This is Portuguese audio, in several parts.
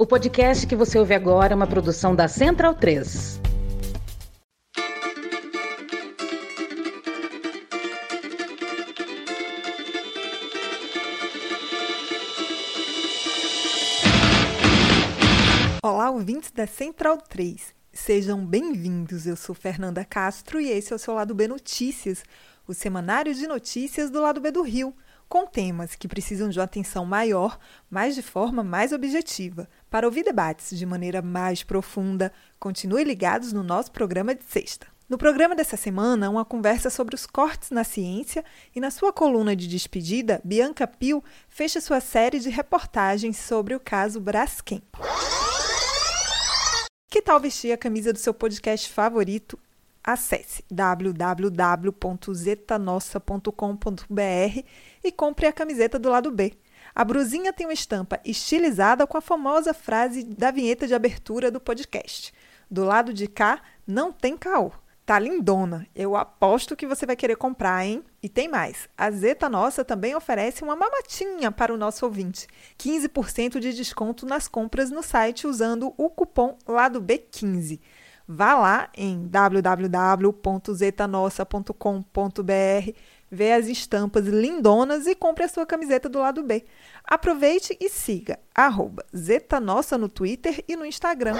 O podcast que você ouve agora é uma produção da Central 3. Olá, ouvintes da Central 3. Sejam bem-vindos. Eu sou Fernanda Castro e esse é o seu Lado B Notícias, o semanário de notícias do Lado B do Rio com temas que precisam de uma atenção maior, mas de forma mais objetiva. Para ouvir debates de maneira mais profunda, continue ligados no nosso programa de sexta. No programa dessa semana, uma conversa sobre os cortes na ciência e na sua coluna de despedida, Bianca Pio fecha sua série de reportagens sobre o caso Braskem. Que tal vestir a camisa do seu podcast favorito acesse www.zetanossa.com.br e compre a camiseta do lado B. A brusinha tem uma estampa estilizada com a famosa frase da vinheta de abertura do podcast. Do lado de cá, não tem caô. Tá lindona. Eu aposto que você vai querer comprar, hein? E tem mais. A Zeta Nossa também oferece uma mamatinha para o nosso ouvinte. 15% de desconto nas compras no site usando o cupom Lado B15. Vá lá em www.zetanossa.com.br, vê as estampas lindonas e compre a sua camiseta do lado B. Aproveite e siga Zetanossa no Twitter e no Instagram.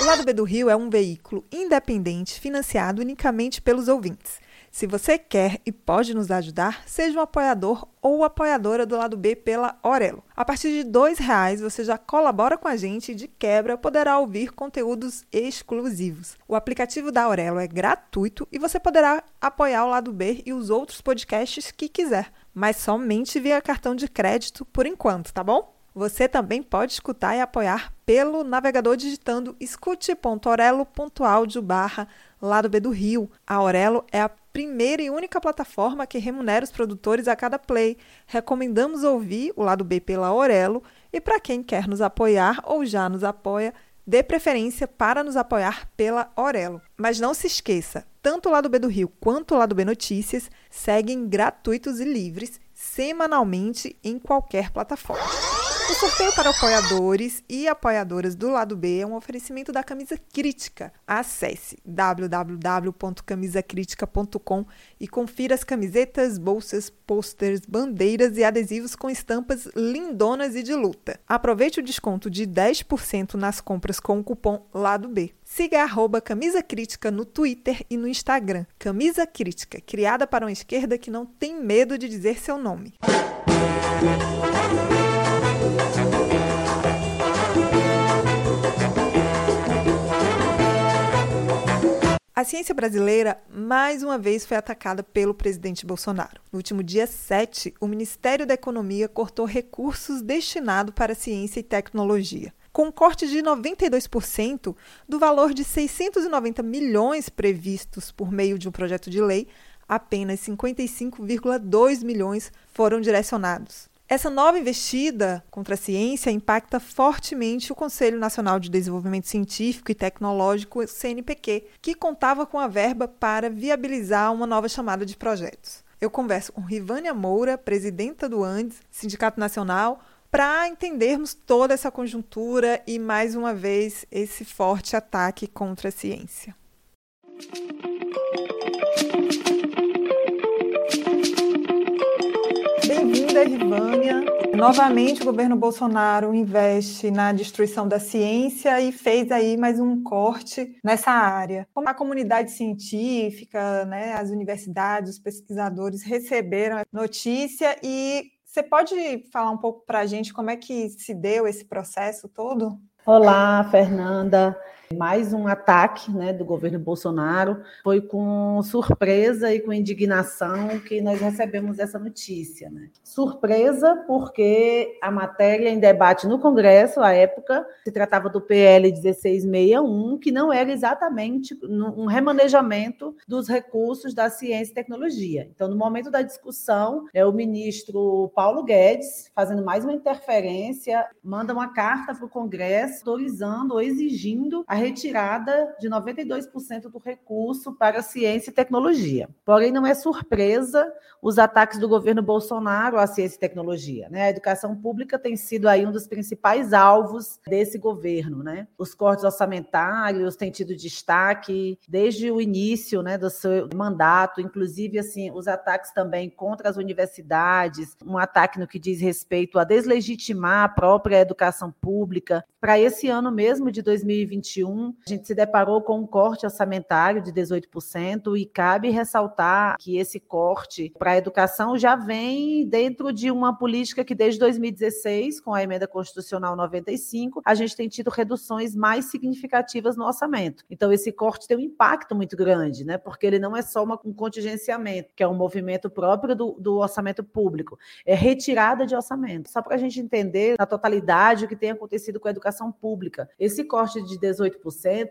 O Lado B do Rio é um veículo independente financiado unicamente pelos ouvintes. Se você quer e pode nos ajudar, seja um apoiador ou apoiadora do lado B pela Orelo. A partir de R$ reais você já colabora com a gente e de quebra poderá ouvir conteúdos exclusivos. O aplicativo da Aurelo é gratuito e você poderá apoiar o lado B e os outros podcasts que quiser, mas somente via cartão de crédito por enquanto, tá bom? Você também pode escutar e apoiar pelo navegador digitando escute.orelo.audio barra lado B do Rio. A Aurelo é a primeira e única plataforma que remunera os produtores a cada play. Recomendamos ouvir o lado B pela Aurelo e para quem quer nos apoiar ou já nos apoia, dê preferência para nos apoiar pela Aurelo. Mas não se esqueça, tanto o lado B do Rio quanto o lado B Notícias seguem gratuitos e livres semanalmente em qualquer plataforma. O sorteio para apoiadores e apoiadoras do lado B é um oferecimento da Camisa Crítica. Acesse www.camisacritica.com e confira as camisetas, bolsas, posters, bandeiras e adesivos com estampas lindonas e de luta. Aproveite o desconto de 10% nas compras com o cupom Lado B. Siga arroba Camisa Crítica no Twitter e no Instagram. Camisa Crítica, criada para uma esquerda que não tem medo de dizer seu nome. A ciência brasileira mais uma vez foi atacada pelo presidente Bolsonaro. No último dia 7, o Ministério da Economia cortou recursos destinados para ciência e tecnologia. Com um corte de 92% do valor de 690 milhões previstos por meio de um projeto de lei, apenas 55,2 milhões foram direcionados. Essa nova investida contra a ciência impacta fortemente o Conselho Nacional de Desenvolvimento Científico e Tecnológico, CNPq, que contava com a verba para viabilizar uma nova chamada de projetos. Eu converso com Rivânia Moura, presidenta do Andes, Sindicato Nacional, para entendermos toda essa conjuntura e, mais uma vez, esse forte ataque contra a ciência. Bem-vinda, Rivânia. Novamente, o governo Bolsonaro investe na destruição da ciência e fez aí mais um corte nessa área. Como a comunidade científica, né, as universidades, os pesquisadores receberam a notícia e você pode falar um pouco para a gente como é que se deu esse processo todo? Olá, Fernanda mais um ataque né, do governo Bolsonaro. Foi com surpresa e com indignação que nós recebemos essa notícia. Né? Surpresa porque a matéria em debate no Congresso, à época, se tratava do PL 1661, que não era exatamente um remanejamento dos recursos da ciência e tecnologia. Então, no momento da discussão, é o ministro Paulo Guedes, fazendo mais uma interferência, manda uma carta para o Congresso autorizando ou exigindo a retirada de 92% do recurso para ciência e tecnologia. Porém, não é surpresa os ataques do governo Bolsonaro à ciência e tecnologia. Né? A educação pública tem sido aí um dos principais alvos desse governo. Né? Os cortes orçamentários têm tido destaque desde o início né, do seu mandato, inclusive assim, os ataques também contra as universidades, um ataque no que diz respeito a deslegitimar a própria educação pública. Para esse ano mesmo de 2021, a gente se deparou com um corte orçamentário de 18% e cabe ressaltar que esse corte para a educação já vem dentro de uma política que desde 2016, com a emenda constitucional 95, a gente tem tido reduções mais significativas no orçamento. Então esse corte tem um impacto muito grande, né? Porque ele não é só uma, um contingenciamento, que é um movimento próprio do, do orçamento público, é retirada de orçamento. Só para a gente entender na totalidade o que tem acontecido com a educação pública. Esse corte de 18%,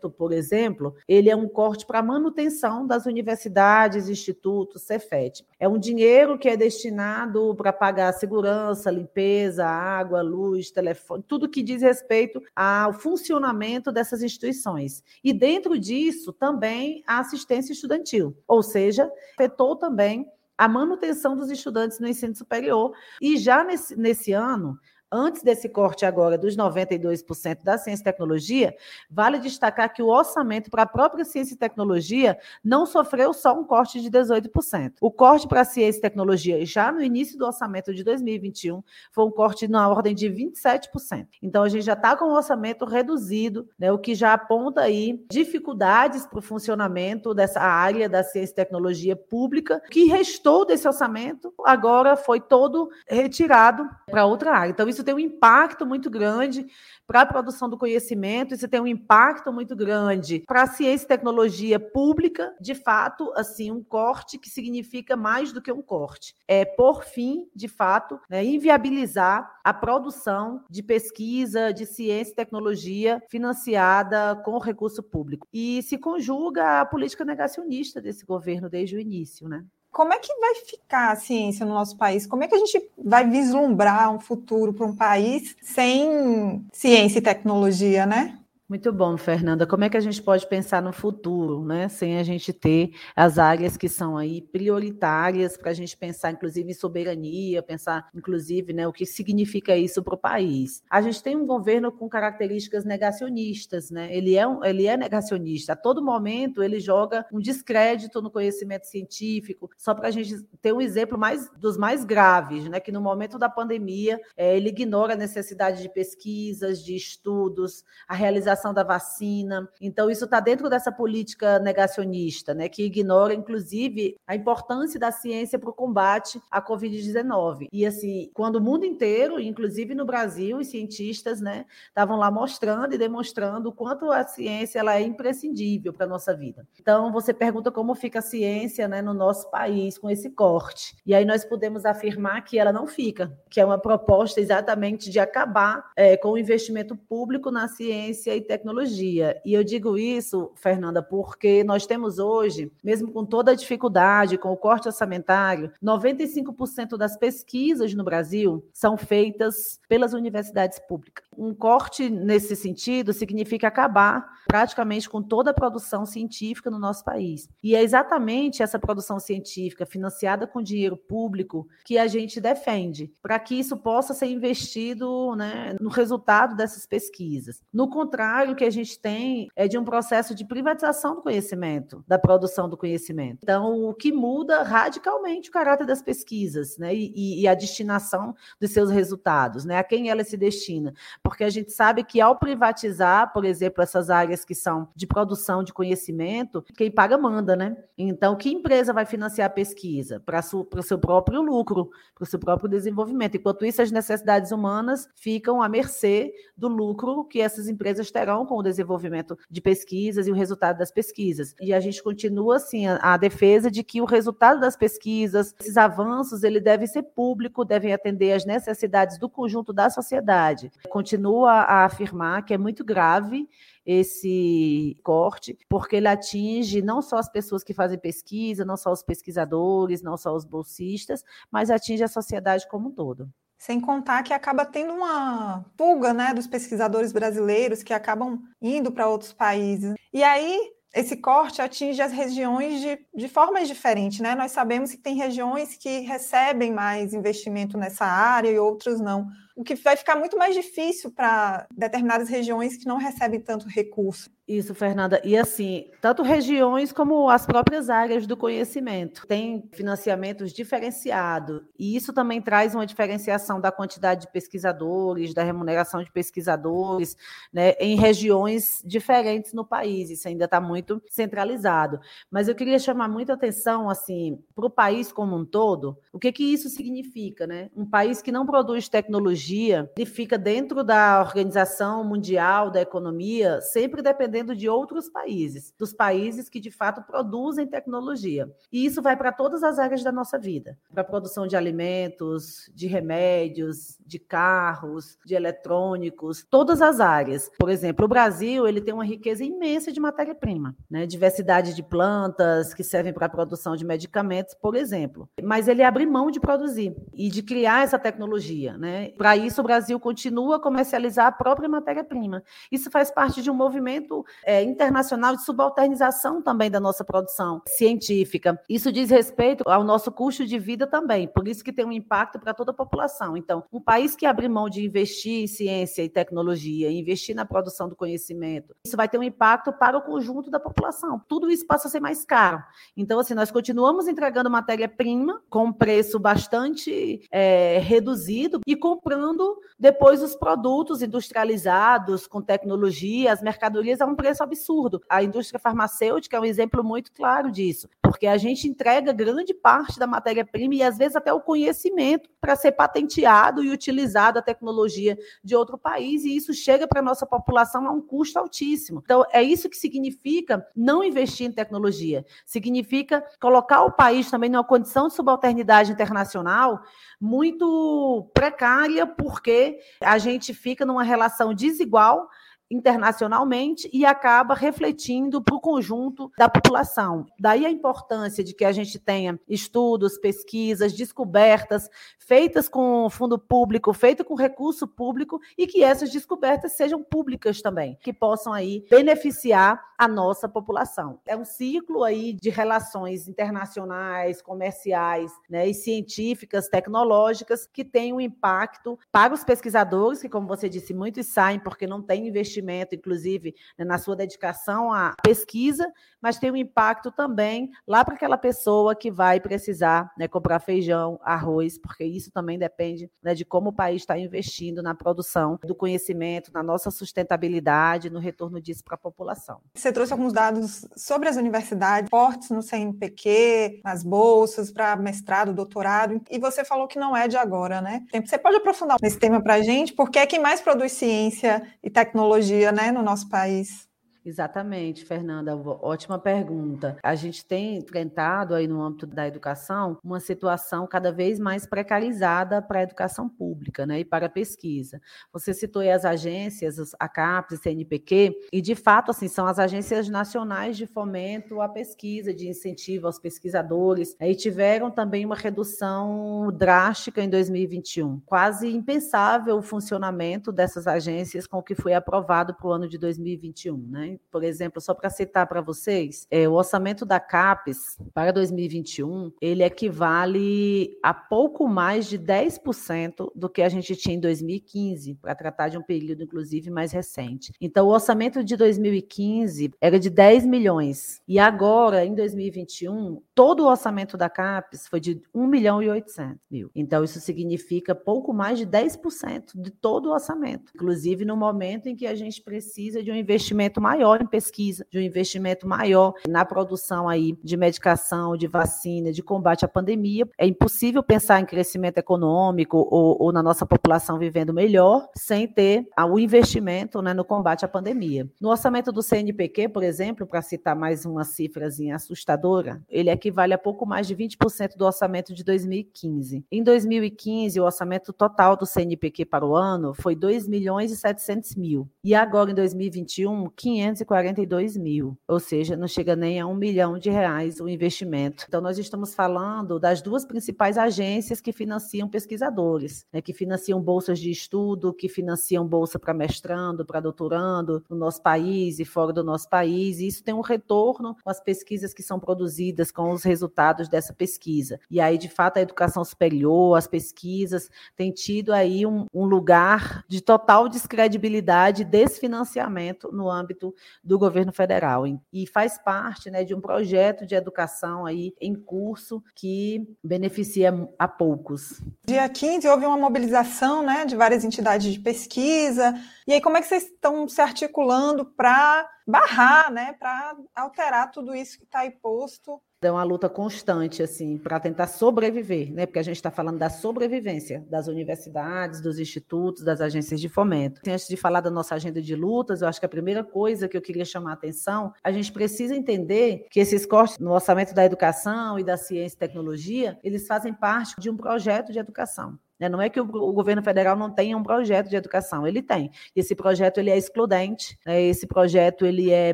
por exemplo, ele é um corte para manutenção das universidades, institutos, Cefet. É um dinheiro que é destinado para pagar segurança, limpeza, água, luz, telefone, tudo que diz respeito ao funcionamento dessas instituições. E dentro disso também a assistência estudantil, ou seja, afetou também a manutenção dos estudantes no ensino superior. E já nesse, nesse ano, antes desse corte agora dos 92% da ciência e tecnologia, vale destacar que o orçamento para a própria ciência e tecnologia não sofreu só um corte de 18%. O corte para a ciência e tecnologia, já no início do orçamento de 2021, foi um corte na ordem de 27%. Então, a gente já está com o orçamento reduzido, né, o que já aponta aí dificuldades para o funcionamento dessa área da ciência e tecnologia pública. O que restou desse orçamento agora foi todo retirado para outra área. Então, isso isso tem um impacto muito grande para a produção do conhecimento, isso tem um impacto muito grande para a ciência e tecnologia pública, de fato, assim, um corte que significa mais do que um corte. É, por fim, de fato, né, inviabilizar a produção de pesquisa, de ciência e tecnologia financiada com recurso público. E se conjuga a política negacionista desse governo desde o início, né? Como é que vai ficar a ciência no nosso país? Como é que a gente vai vislumbrar um futuro para um país sem ciência e tecnologia, né? Muito bom, Fernanda. Como é que a gente pode pensar no futuro, né? Sem a gente ter as áreas que são aí prioritárias para a gente pensar, inclusive, em soberania, pensar, inclusive, né, o que significa isso para o país. A gente tem um governo com características negacionistas, né? Ele é, um, ele é negacionista. A todo momento ele joga um descrédito no conhecimento científico. Só para a gente ter um exemplo mais dos mais graves, né? Que no momento da pandemia é, ele ignora a necessidade de pesquisas, de estudos, a realização da vacina. Então, isso está dentro dessa política negacionista, né, que ignora, inclusive, a importância da ciência para o combate à Covid-19. E, assim, quando o mundo inteiro, inclusive no Brasil, os cientistas né, estavam lá mostrando e demonstrando o quanto a ciência ela é imprescindível para a nossa vida. Então, você pergunta como fica a ciência né, no nosso país com esse corte. E aí nós podemos afirmar que ela não fica, que é uma proposta exatamente de acabar é, com o investimento público na ciência e tecnologia. E eu digo isso, Fernanda, porque nós temos hoje, mesmo com toda a dificuldade, com o corte orçamentário, 95% das pesquisas no Brasil são feitas pelas universidades públicas. Um corte nesse sentido significa acabar praticamente com toda a produção científica no nosso país. E é exatamente essa produção científica financiada com dinheiro público que a gente defende, para que isso possa ser investido né, no resultado dessas pesquisas. No contrário, contrário, o que a gente tem é de um processo de privatização do conhecimento, da produção do conhecimento. Então, o que muda radicalmente o caráter das pesquisas, né? E, e a destinação dos seus resultados, né? A quem ela se destina. Porque a gente sabe que ao privatizar, por exemplo, essas áreas que são de produção de conhecimento, quem paga manda, né? Então, que empresa vai financiar a pesquisa? Para o seu próprio lucro, para o seu próprio desenvolvimento. Enquanto isso, as necessidades humanas ficam à mercê do lucro que essas empresas terão com o desenvolvimento de pesquisas e o resultado das pesquisas. E a gente continua assim a, a defesa de que o resultado das pesquisas, esses avanços, ele deve ser público, devem atender às necessidades do conjunto da sociedade. Continua a afirmar que é muito grave esse corte, porque ele atinge não só as pessoas que fazem pesquisa, não só os pesquisadores, não só os bolsistas, mas atinge a sociedade como um todo. Sem contar que acaba tendo uma fuga né, dos pesquisadores brasileiros que acabam indo para outros países. E aí, esse corte atinge as regiões de, de formas diferentes, né? Nós sabemos que tem regiões que recebem mais investimento nessa área e outras não o que vai ficar muito mais difícil para determinadas regiões que não recebem tanto recurso. Isso, Fernanda. E assim, tanto regiões como as próprias áreas do conhecimento têm financiamentos diferenciados. E isso também traz uma diferenciação da quantidade de pesquisadores, da remuneração de pesquisadores, né, em regiões diferentes no país. Isso ainda está muito centralizado. Mas eu queria chamar muita atenção assim para o país como um todo. O que, que isso significa, né? Um país que não produz tecnologia ele fica dentro da Organização Mundial da Economia, sempre dependendo de outros países, dos países que de fato produzem tecnologia. E isso vai para todas as áreas da nossa vida, para a produção de alimentos, de remédios, de carros, de eletrônicos, todas as áreas. Por exemplo, o Brasil, ele tem uma riqueza imensa de matéria-prima, né? Diversidade de plantas que servem para a produção de medicamentos, por exemplo. Mas ele abre mão de produzir e de criar essa tecnologia, né? Para isso, o Brasil continua a comercializar a própria matéria-prima. Isso faz parte de um movimento é, internacional de subalternização também da nossa produção científica. Isso diz respeito ao nosso custo de vida também, por isso que tem um impacto para toda a população. Então, um país que abre mão de investir em ciência e tecnologia, investir na produção do conhecimento, isso vai ter um impacto para o conjunto da população. Tudo isso passa a ser mais caro. Então, assim, nós continuamos entregando matéria-prima com um preço bastante é, reduzido e comprando depois os produtos industrializados com tecnologia, as mercadorias a preço absurdo. A indústria farmacêutica é um exemplo muito claro disso, porque a gente entrega grande parte da matéria-prima e às vezes até o conhecimento para ser patenteado e utilizado a tecnologia de outro país, e isso chega para a nossa população a um custo altíssimo. Então, é isso que significa não investir em tecnologia. Significa colocar o país também numa condição de subalternidade internacional muito precária, porque a gente fica numa relação desigual internacionalmente e acaba refletindo para o conjunto da população. Daí a importância de que a gente tenha estudos, pesquisas, descobertas feitas com fundo público, feitas com recurso público e que essas descobertas sejam públicas também, que possam aí beneficiar a nossa população. É um ciclo aí de relações internacionais, comerciais, né, e científicas, tecnológicas que tem um impacto para os pesquisadores, que como você disse, muitos saem porque não tem investimento investimento, inclusive, né, na sua dedicação à pesquisa, mas tem um impacto também lá para aquela pessoa que vai precisar né, comprar feijão, arroz, porque isso também depende né, de como o país está investindo na produção do conhecimento, na nossa sustentabilidade, no retorno disso para a população. Você trouxe alguns dados sobre as universidades, portes no CNPq, nas bolsas para mestrado, doutorado, e você falou que não é de agora, né? Você pode aprofundar nesse tema para a gente? Porque é quem mais produz ciência e tecnologia dia né, no nosso país. Exatamente, Fernanda, ótima pergunta. A gente tem enfrentado aí no âmbito da educação uma situação cada vez mais precarizada para a educação pública, né, e para a pesquisa. Você citou aí as agências, a CAPES, CNPq, e de fato assim são as agências nacionais de fomento à pesquisa, de incentivo aos pesquisadores, e tiveram também uma redução drástica em 2021. Quase impensável o funcionamento dessas agências com o que foi aprovado para o ano de 2021, né? Por exemplo, só para citar para vocês, é, o orçamento da CAPES para 2021, ele equivale a pouco mais de 10% do que a gente tinha em 2015, para tratar de um período, inclusive, mais recente. Então, o orçamento de 2015 era de 10 milhões. E agora, em 2021, todo o orçamento da CAPES foi de 1 milhão e 800 mil. Então, isso significa pouco mais de 10% de todo o orçamento. Inclusive, no momento em que a gente precisa de um investimento maior maior em pesquisa, de um investimento maior na produção aí de medicação, de vacina, de combate à pandemia. É impossível pensar em crescimento econômico ou, ou na nossa população vivendo melhor sem ter o investimento né, no combate à pandemia. No orçamento do CNPq, por exemplo, para citar mais uma cifrazinha assustadora, ele equivale a pouco mais de 20% do orçamento de 2015. Em 2015, o orçamento total do CNPq para o ano foi 2 milhões e 700 mil. E agora, em 2021, 500 242 mil, ou seja, não chega nem a um milhão de reais o investimento. Então, nós estamos falando das duas principais agências que financiam pesquisadores, né, que financiam bolsas de estudo, que financiam bolsa para mestrando, para doutorando no nosso país e fora do nosso país. E isso tem um retorno com as pesquisas que são produzidas, com os resultados dessa pesquisa. E aí, de fato, a educação superior, as pesquisas, têm tido aí um, um lugar de total descredibilidade, desfinanciamento no âmbito do governo federal. E faz parte né, de um projeto de educação aí em curso que beneficia a poucos. Dia 15 houve uma mobilização né, de várias entidades de pesquisa. E aí, como é que vocês estão se articulando para barrar, né, para alterar tudo isso que está aí posto é uma luta constante, assim, para tentar sobreviver, né? Porque a gente está falando da sobrevivência das universidades, dos institutos, das agências de fomento. Antes de falar da nossa agenda de lutas, eu acho que a primeira coisa que eu queria chamar a atenção, a gente precisa entender que esses cortes no orçamento da educação e da ciência e tecnologia, eles fazem parte de um projeto de educação. Né? Não é que o, o, governo federal não tenha um projeto de educação, ele tem. Esse projeto ele é excludente, né? esse projeto ele é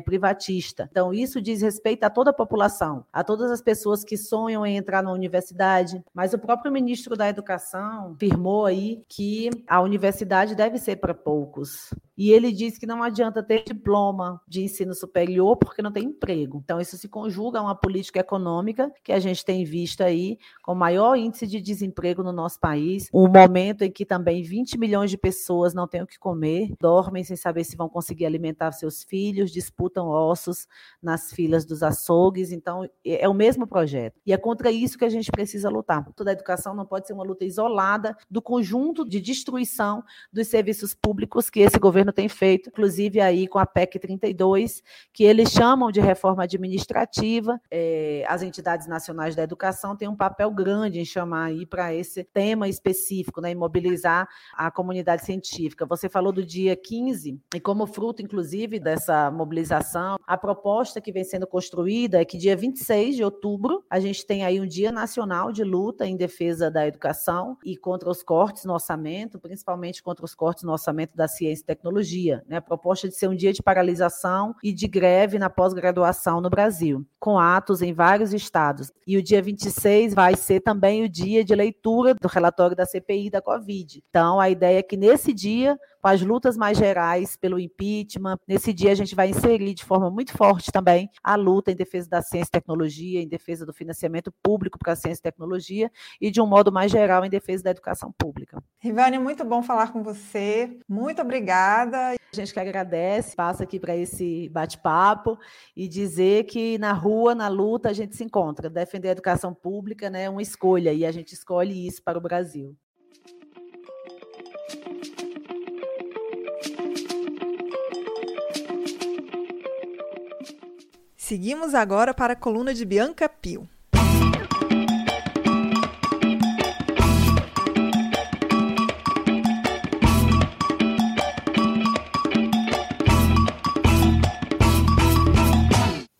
privatista. Então isso diz respeito a toda a população, a todas as pessoas que sonham em entrar na universidade. Mas o próprio ministro da Educação afirmou aí que a universidade deve ser para poucos. E ele diz que não adianta ter diploma de ensino superior porque não tem emprego. Então, isso se conjuga a uma política econômica que a gente tem visto aí com maior índice de desemprego no nosso país, um momento em que também 20 milhões de pessoas não têm o que comer, dormem sem saber se vão conseguir alimentar seus filhos, disputam ossos nas filas dos açougues. Então, é, é o mesmo projeto. E é contra isso que a gente precisa lutar. Toda a educação não pode ser uma luta isolada do conjunto de destruição dos serviços públicos que esse governo tem feito, inclusive aí com a PEC 32, que eles chamam de reforma administrativa. É, as entidades nacionais da educação têm um papel grande em chamar aí para esse tema específico, né, mobilizar a comunidade científica. Você falou do dia 15, e como fruto, inclusive, dessa mobilização, a proposta que vem sendo construída é que dia 26 de outubro a gente tem aí um dia nacional de luta em defesa da educação e contra os cortes no orçamento, principalmente contra os cortes no orçamento da ciência e tecnologia tecnologia, né? A proposta de ser um dia de paralisação e de greve na pós-graduação no Brasil, com atos em vários estados. E o dia 26 vai ser também o dia de leitura do relatório da CPI da Covid. Então, a ideia é que nesse dia com as lutas mais gerais pelo impeachment. Nesse dia, a gente vai inserir de forma muito forte também a luta em defesa da ciência e tecnologia, em defesa do financiamento público para a ciência e tecnologia e, de um modo mais geral, em defesa da educação pública. Rivane, muito bom falar com você. Muito obrigada. A gente que agradece, passa aqui para esse bate-papo e dizer que na rua, na luta, a gente se encontra. Defender a educação pública né, é uma escolha e a gente escolhe isso para o Brasil. Seguimos agora para a coluna de Bianca Pio.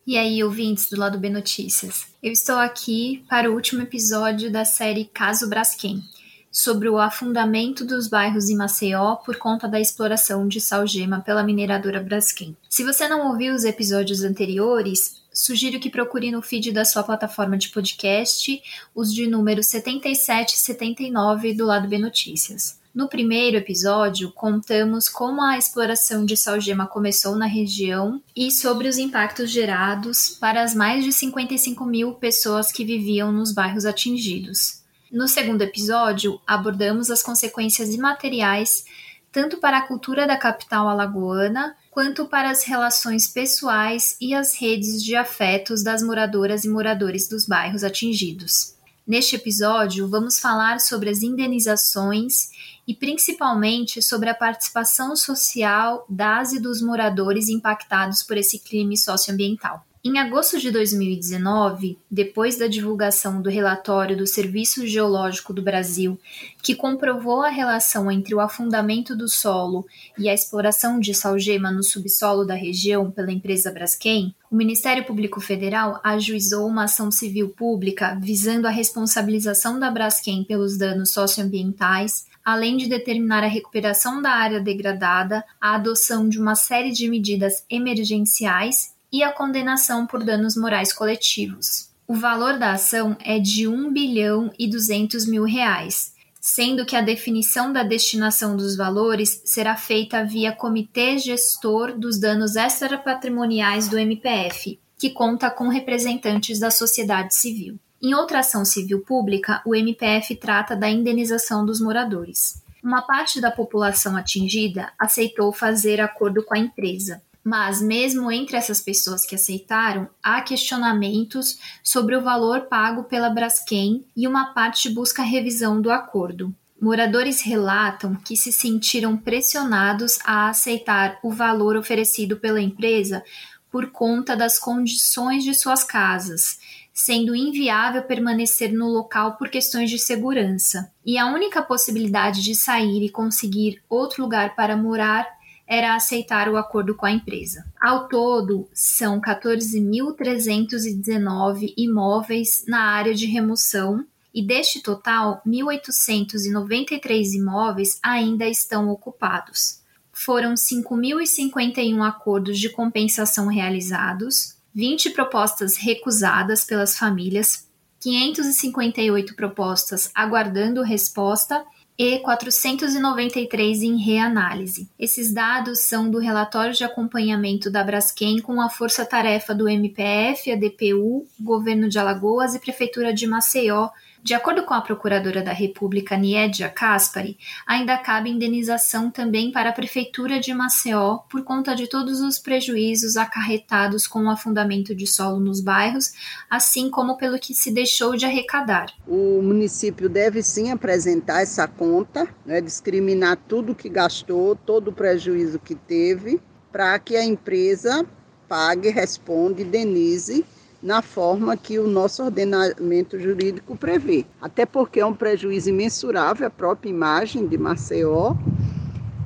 E aí, ouvintes do Lado B Notícias. Eu estou aqui para o último episódio da série Caso Braskem, sobre o afundamento dos bairros em Maceió por conta da exploração de salgema pela mineradora Braskem. Se você não ouviu os episódios anteriores, sugiro que procure no feed da sua plataforma de podcast os de número 77 e 79 do lado B Notícias. No primeiro episódio, contamos como a exploração de salgema começou na região e sobre os impactos gerados para as mais de 55 mil pessoas que viviam nos bairros atingidos. No segundo episódio, abordamos as consequências imateriais tanto para a cultura da capital alagoana quanto para as relações pessoais e as redes de afetos das moradoras e moradores dos bairros atingidos. Neste episódio, vamos falar sobre as indenizações e principalmente sobre a participação social das e dos moradores impactados por esse crime socioambiental. Em agosto de 2019, depois da divulgação do relatório do Serviço Geológico do Brasil, que comprovou a relação entre o afundamento do solo e a exploração de salgema no subsolo da região pela empresa Braskem, o Ministério Público Federal ajuizou uma ação civil pública visando a responsabilização da Braskem pelos danos socioambientais além de determinar a recuperação da área degradada, a adoção de uma série de medidas emergenciais e a condenação por danos morais coletivos. O valor da ação é de 1 bilhão e 200 mil reais, sendo que a definição da destinação dos valores será feita via Comitê Gestor dos Danos Extrapatrimoniais do MPF, que conta com representantes da sociedade civil. Em outra ação civil pública, o MPF trata da indenização dos moradores. Uma parte da população atingida aceitou fazer acordo com a empresa, mas, mesmo entre essas pessoas que aceitaram, há questionamentos sobre o valor pago pela Braskem e uma parte busca revisão do acordo. Moradores relatam que se sentiram pressionados a aceitar o valor oferecido pela empresa por conta das condições de suas casas, sendo inviável permanecer no local por questões de segurança. E a única possibilidade de sair e conseguir outro lugar para morar era aceitar o acordo com a empresa. Ao todo, são 14.319 imóveis na área de remoção e deste total, 1.893 imóveis ainda estão ocupados. Foram 5.051 acordos de compensação realizados, 20 propostas recusadas pelas famílias, 558 propostas aguardando resposta e 493 em reanálise. Esses dados são do relatório de acompanhamento da Braskem com a força-tarefa do MPF, a DPU, Governo de Alagoas e Prefeitura de Maceió de acordo com a Procuradora da República Niedia Caspari, ainda cabe indenização também para a Prefeitura de Maceió por conta de todos os prejuízos acarretados com o afundamento de solo nos bairros, assim como pelo que se deixou de arrecadar. O município deve sim apresentar essa conta, né, discriminar tudo que gastou, todo o prejuízo que teve, para que a empresa pague, responda, indenize na forma que o nosso ordenamento jurídico prevê. Até porque é um prejuízo imensurável à própria imagem de Maceió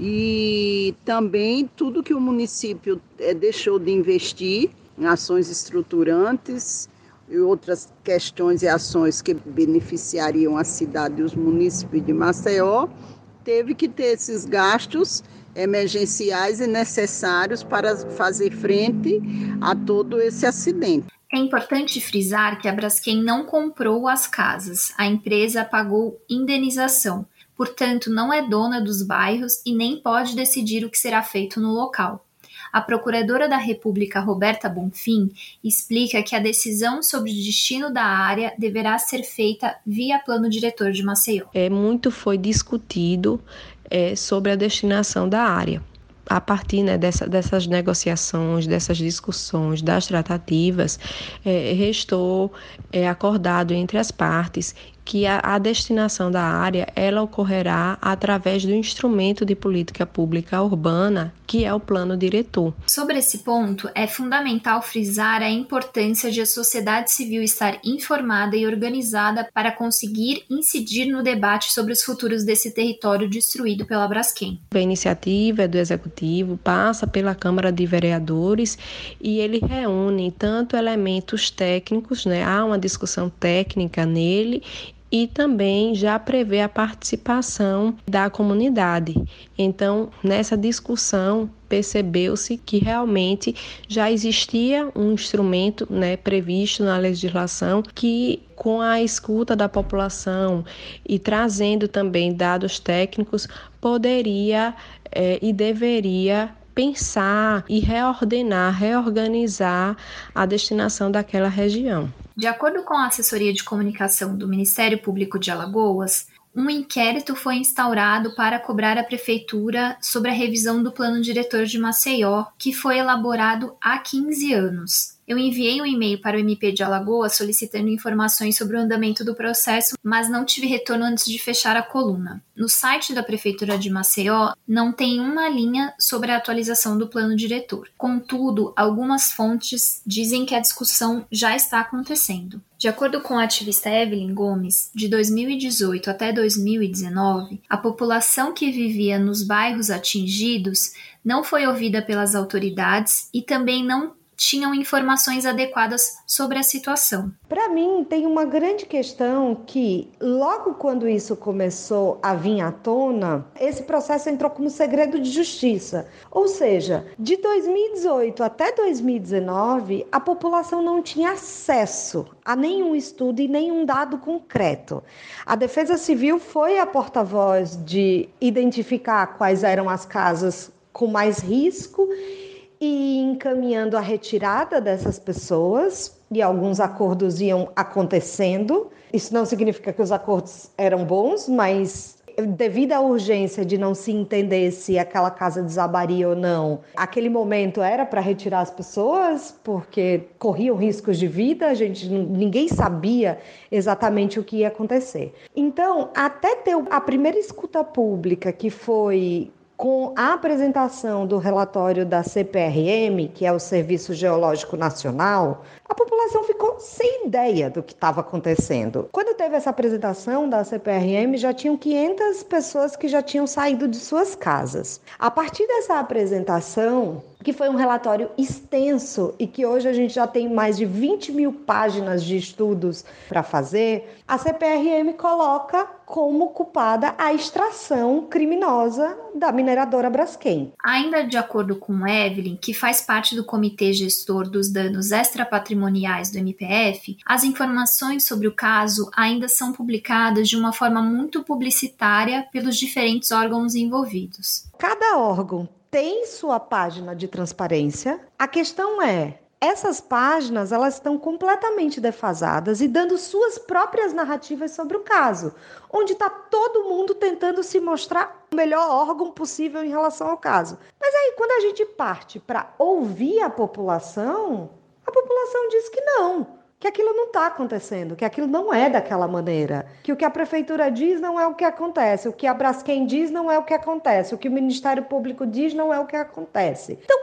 e também tudo que o município eh, deixou de investir em ações estruturantes e outras questões e ações que beneficiariam a cidade e os municípios de Maceió, teve que ter esses gastos emergenciais e necessários para fazer frente a todo esse acidente. É importante frisar que a Braskem não comprou as casas, a empresa pagou indenização, portanto, não é dona dos bairros e nem pode decidir o que será feito no local. A Procuradora da República, Roberta Bonfim, explica que a decisão sobre o destino da área deverá ser feita via plano diretor de Maceió. É, muito foi discutido é, sobre a destinação da área a partir né, dessa, dessas negociações, dessas discussões, das tratativas, é, restou é, acordado entre as partes que a, a, destinação da área ela ocorrerá através do instrumento de política pública urbana, que é o plano diretor. Sobre esse ponto, é fundamental frisar a importância de a sociedade civil estar informada e organizada para conseguir incidir no debate sobre os futuros desse território destruído pela Braskem. A iniciativa é do executivo, passa pela Câmara de Vereadores e ele reúne tanto elementos técnicos, né? Há uma discussão técnica nele e também já prevê a participação da comunidade. Então, nessa discussão, percebeu-se que realmente já existia um instrumento né, previsto na legislação que, com a escuta da população e trazendo também dados técnicos, poderia é, e deveria pensar e reordenar, reorganizar a destinação daquela região. De acordo com a assessoria de comunicação do Ministério Público de Alagoas, um inquérito foi instaurado para cobrar a prefeitura sobre a revisão do plano diretor de Maceió, que foi elaborado há 15 anos. Eu enviei um e-mail para o MP de Alagoas solicitando informações sobre o andamento do processo, mas não tive retorno antes de fechar a coluna. No site da Prefeitura de Maceió não tem uma linha sobre a atualização do plano diretor. Contudo, algumas fontes dizem que a discussão já está acontecendo. De acordo com a ativista Evelyn Gomes, de 2018 até 2019, a população que vivia nos bairros atingidos não foi ouvida pelas autoridades e também não tinham informações adequadas sobre a situação. Para mim, tem uma grande questão que, logo quando isso começou a vir à tona, esse processo entrou como segredo de justiça. Ou seja, de 2018 até 2019, a população não tinha acesso a nenhum estudo e nenhum dado concreto. A Defesa Civil foi a porta-voz de identificar quais eram as casas com mais risco e encaminhando a retirada dessas pessoas, e alguns acordos iam acontecendo. Isso não significa que os acordos eram bons, mas devido à urgência de não se entender se aquela casa desabaria ou não, aquele momento era para retirar as pessoas, porque corriam riscos de vida, a gente ninguém sabia exatamente o que ia acontecer. Então, até ter a primeira escuta pública, que foi com a apresentação do relatório da CPRM, que é o Serviço Geológico Nacional, a população ficou sem ideia do que estava acontecendo. Quando teve essa apresentação da CPRM, já tinham 500 pessoas que já tinham saído de suas casas. A partir dessa apresentação, que foi um relatório extenso e que hoje a gente já tem mais de 20 mil páginas de estudos para fazer, a CPRM coloca como culpada a extração criminosa da mineradora Braskem. Ainda de acordo com Evelyn, que faz parte do comitê gestor dos danos extrapatrimoniais do MPF, as informações sobre o caso ainda são publicadas de uma forma muito publicitária pelos diferentes órgãos envolvidos. Cada órgão tem sua página de transparência. A questão é, essas páginas elas estão completamente defasadas e dando suas próprias narrativas sobre o caso, onde está todo mundo tentando se mostrar o melhor órgão possível em relação ao caso. Mas aí, quando a gente parte para ouvir a população, a população diz que não que aquilo não está acontecendo, que aquilo não é daquela maneira, que o que a prefeitura diz não é o que acontece, o que a Braskem diz não é o que acontece, o que o Ministério Público diz não é o que acontece. Então,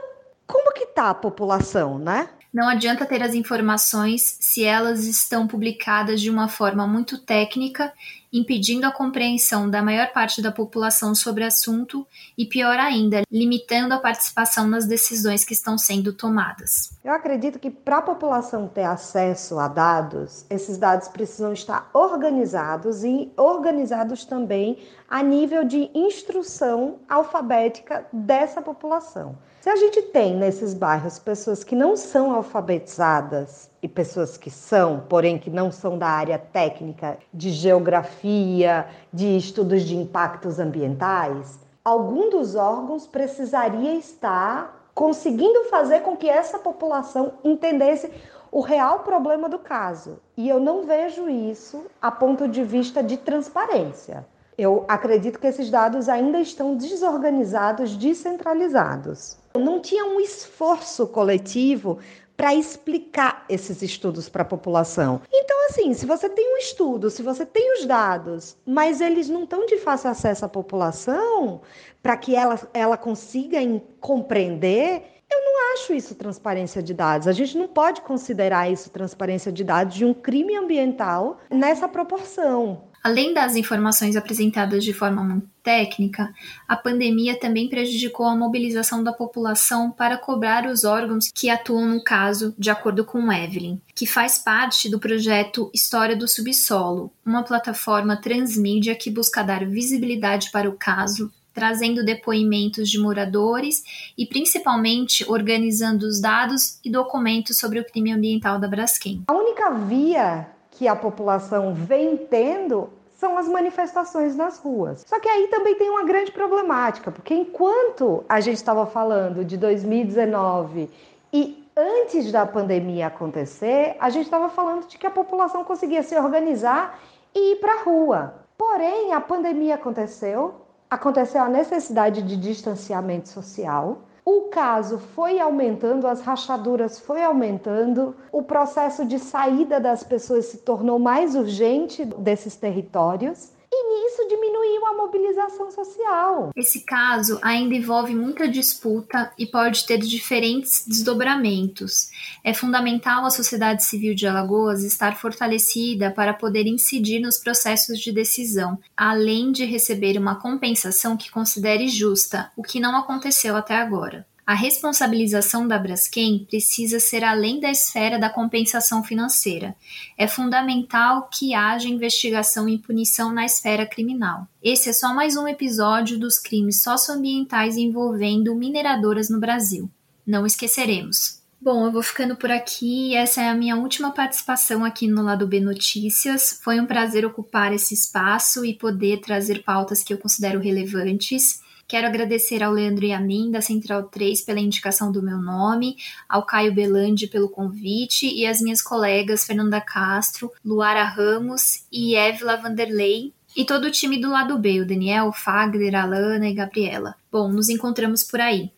como que está a população, né? Não adianta ter as informações se elas estão publicadas de uma forma muito técnica, impedindo a compreensão da maior parte da população sobre o assunto e, pior ainda, limitando a participação nas decisões que estão sendo tomadas. Eu acredito que para a população ter acesso a dados, esses dados precisam estar organizados e organizados também a nível de instrução alfabética dessa população. Se a gente tem nesses bairros pessoas que não são alfabetizadas e pessoas que são, porém que não são da área técnica de geografia, de estudos de impactos ambientais, algum dos órgãos precisaria estar conseguindo fazer com que essa população entendesse o real problema do caso. E eu não vejo isso a ponto de vista de transparência. Eu acredito que esses dados ainda estão desorganizados, descentralizados. Não tinha um esforço coletivo para explicar esses estudos para a população. Então, assim, se você tem um estudo, se você tem os dados, mas eles não estão de fácil acesso à população, para que ela, ela consiga compreender, eu não acho isso transparência de dados. A gente não pode considerar isso transparência de dados de um crime ambiental nessa proporção. Além das informações apresentadas de forma muito técnica, a pandemia também prejudicou a mobilização da população para cobrar os órgãos que atuam no caso, de acordo com Evelyn, que faz parte do projeto História do Subsolo, uma plataforma transmídia que busca dar visibilidade para o caso, trazendo depoimentos de moradores e principalmente organizando os dados e documentos sobre o crime ambiental da Braskem. A única via que a população vem tendo são as manifestações nas ruas. Só que aí também tem uma grande problemática, porque enquanto a gente estava falando de 2019 e antes da pandemia acontecer, a gente estava falando de que a população conseguia se organizar e ir para a rua. Porém, a pandemia aconteceu, aconteceu a necessidade de distanciamento social, o caso foi aumentando, as rachaduras foi aumentando, o processo de saída das pessoas se tornou mais urgente desses territórios e nisso diminuiu a mobilização social. Esse caso ainda envolve muita disputa e pode ter diferentes desdobramentos. É fundamental a sociedade civil de Alagoas estar fortalecida para poder incidir nos processos de decisão, além de receber uma compensação que considere justa, o que não aconteceu até agora. A responsabilização da Braskem precisa ser além da esfera da compensação financeira. É fundamental que haja investigação e punição na esfera criminal. Esse é só mais um episódio dos crimes socioambientais envolvendo mineradoras no Brasil. Não esqueceremos. Bom, eu vou ficando por aqui. Essa é a minha última participação aqui no Lado B Notícias. Foi um prazer ocupar esse espaço e poder trazer pautas que eu considero relevantes. Quero agradecer ao Leandro e a mim, da Central 3, pela indicação do meu nome, ao Caio Belandi pelo convite e às minhas colegas Fernanda Castro, Luara Ramos e Évila Vanderlei, e todo o time do lado B, o Daniel, o Fagner, a Lana e Gabriela. Bom, nos encontramos por aí.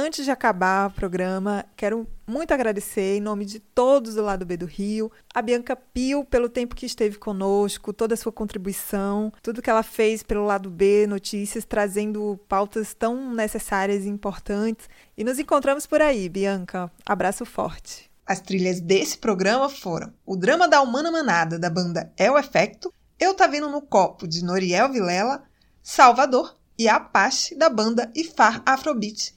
Antes de acabar o programa, quero muito agradecer, em nome de todos do lado B do Rio, a Bianca Pio pelo tempo que esteve conosco, toda a sua contribuição, tudo que ela fez pelo lado B Notícias, trazendo pautas tão necessárias e importantes. E nos encontramos por aí, Bianca. Abraço forte. As trilhas desse programa foram o Drama da Humana Manada, da banda É o Efecto, Eu Tá Vendo no Copo, de Noriel Vilela, Salvador e Apache, da banda Ifar Afrobeat.